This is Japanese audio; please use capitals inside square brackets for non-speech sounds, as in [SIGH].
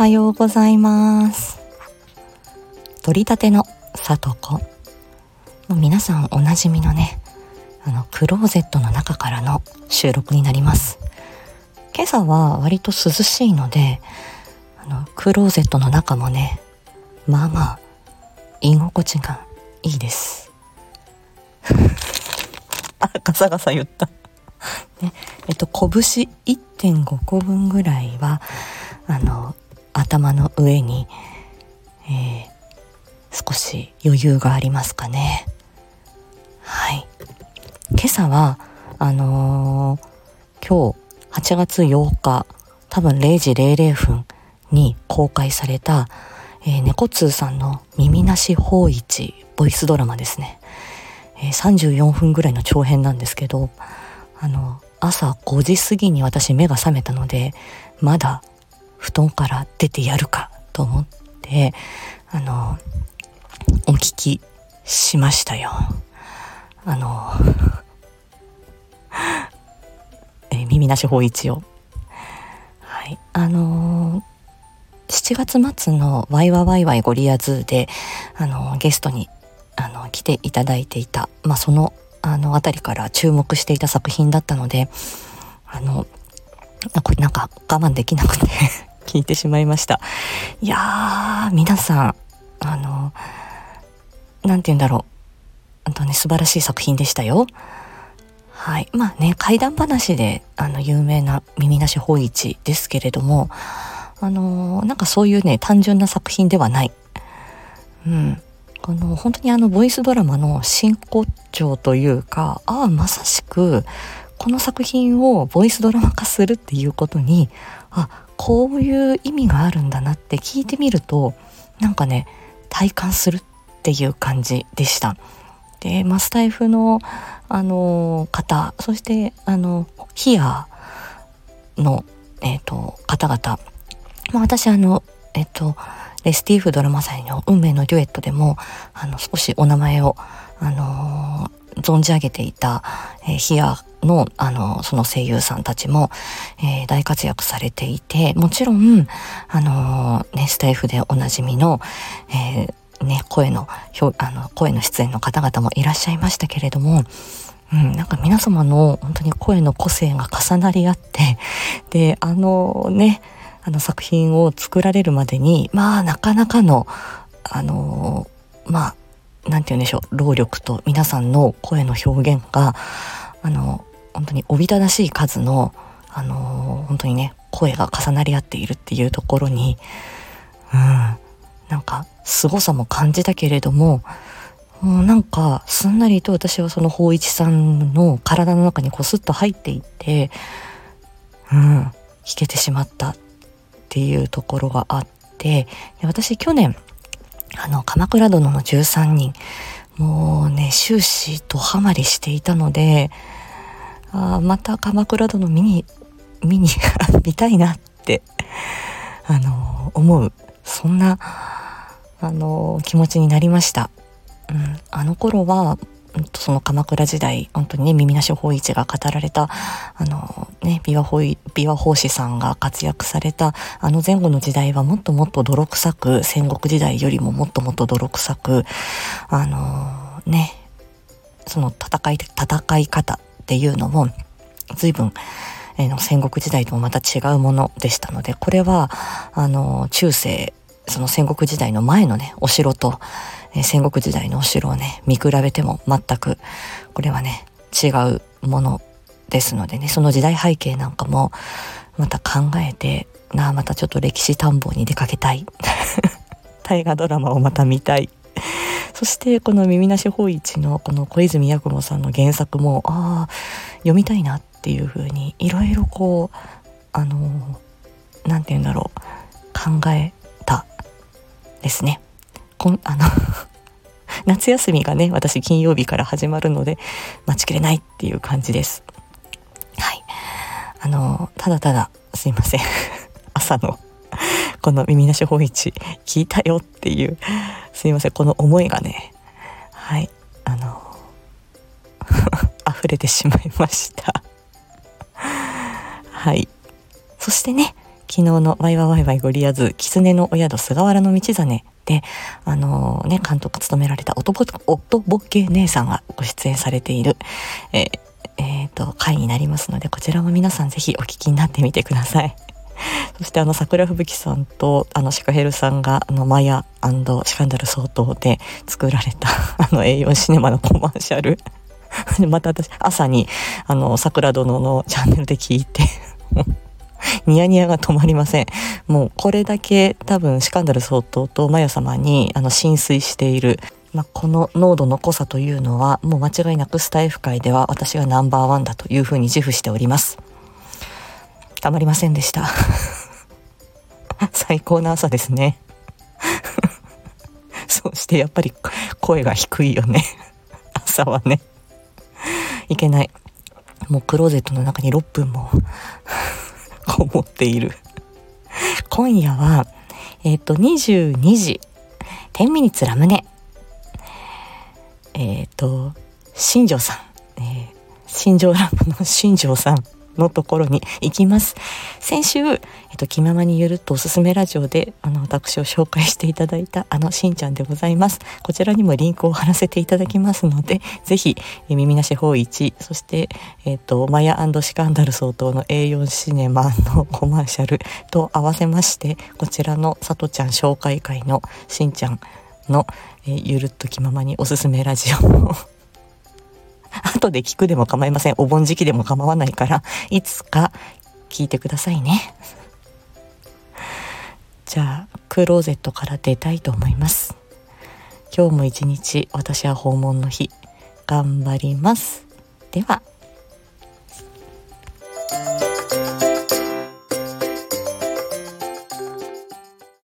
はようございます。取り立てのさとこ皆さんおなじみのねあのクローゼットの中からの収録になります。今朝は割と涼しいのであのクローゼットの中もねまあまあ居心地がいいです。[LAUGHS] あガサガサ言った。ねえっと拳1.5個分ぐらいはあの頭の上に、えー、少し余裕がありますかね。はい。今朝はあのー、今日8月8日多分0時00分に公開された、えー、猫通さんの耳なし法一ボイスドラマですね、えー、34分ぐらいの長編なんですけどあの朝5時過ぎに私目が覚めたのでまだ布団から出てやるかと思ってあのお聞きしましたよ。あの [LAUGHS] え耳なし法一を。はい。あの7月末のワイワワイワイゴリアズーであのゲストにあの来ていただいていたまあそのあの辺りから注目していた作品だったのであのなんか我慢できなくて。[LAUGHS] 聞いてしまいました。いやー皆さんあの何て言うんだろう。あとね素晴らしい作品でしたよ。はい。まあね怪談話であの有名な耳なし法一ですけれどもあのなんかそういうね単純な作品ではない。うん。この本当にあのボイスドラマの真骨頂というかああまさしくこの作品をボイスドラマ化するっていうことにあこういう意味があるんだなって聞いてみるとなんかね体感するっていう感じでした。でマスタイフのあの方そしてあのヒアの、えーと、方々、まあ、私あのえっ、ー、とレスティーフドラマ祭の運命のデュエットでもあの少しお名前をあの存じ上げていた、えー、ヒアの、あの、その声優さんたちも、えー、大活躍されていて、もちろん、あのね、スタイフでおなじみの、えー、ね、声の、あの、声の出演の方々もいらっしゃいましたけれども、うん、なんか皆様の本当に声の個性が重なり合って、で、あのね、あの作品を作られるまでに、まあ、なかなかの、あのまあ、なんて言うんでしょう、労力と皆さんの声の表現が、あの、本当におびただしい数の、あの本当にね、声が重なり合っているっていうところに、うん、なんか、凄さも感じたけれども、もうなんか、すんなりと私はその法一さんの体の中にこすっと入っていって、うん、弾けてしまったっていうところがあって、で私去年、あの、鎌倉殿の13人、もうね、終始ドハマりしていたので、あまた鎌倉殿見に、見に [LAUGHS] 見たいなって、あの、思う、そんな、あの、気持ちになりました。うん、あの頃は、その鎌倉時代本当にね耳なし法一が語られたあのね琵琶法琵琶法師さんが活躍されたあの前後の時代はもっともっと泥臭く戦国時代よりももっともっと泥臭くあのねその戦い戦い方っていうのも随分えの戦国時代ともまた違うものでしたのでこれはあの中世その戦国時代の前のねお城とえ戦国時代のお城をね、見比べても全く、これはね、違うものですのでね、その時代背景なんかも、また考えて、なあ、またちょっと歴史探訪に出かけたい。[LAUGHS] 大河ドラマをまた見たい。そしてこの耳なし法一のこの小泉八雲さんの原作も、ああ、読みたいなっていうふうに、いろいろこう、あの、なんて言うんだろう、考えたですね。こんあの [LAUGHS] 夏休みがね私金曜日から始まるので待ちきれないっていう感じですあのただただすいません。[LAUGHS] 朝のこの耳なし法一聞いたよっていうすいません。この思いがねはいあの [LAUGHS] 溢れてしまいました。[LAUGHS] はい。そしてね昨日のワイワワイワイゴリアズ、狐のお宿菅原道真で、あのー、ね、監督務められた音ぼ、音ボケ姉さんがご出演されている、えー、えー、と、回になりますので、こちらも皆さんぜひお聞きになってみてください。[LAUGHS] そしてあの桜吹雪さんとあのシカヘルさんがあのマヤシカンダル相当で作られた [LAUGHS] あの A4 シネマのコマーシャル [LAUGHS] また私朝にあの桜殿のチャンネルで聞いてニヤニヤが止まりません。もうこれだけ多分シカンダル相当とマヤ様にあの浸水している。まあ、この濃度の濃さというのはもう間違いなくスタイフ界では私がナンバーワンだというふうに自負しております。たまりませんでした。最高な朝ですね。そしてやっぱり声が低いよね。朝はね。いけない。もうクローゼットの中に6分もこもっている。今夜は、えっ、ー、と、22時、10ミニッツラムネ。えっ、ー、と、新庄さん、えー、新庄ラムの新庄さんのところに行きます。先週、えっと、気ままにゆるっとおすすめラジオで、あの、私を紹介していただいた、あの、しんちゃんでございます。こちらにもリンクを貼らせていただきますので、ぜひ、え耳なし法一、そして、えっと、マヤシカンダル相当の A4 シネマのコマーシャルと合わせまして、こちらのさとちゃん紹介会のしんちゃんの、えゆるっと気ままにおすすめラジオ [LAUGHS] 後で聞くでも構いません。お盆時期でも構わないから、いつか聞いてくださいね。じゃあ、クローゼットから出たいと思います。今日も一日、私は訪問の日、頑張ります。では。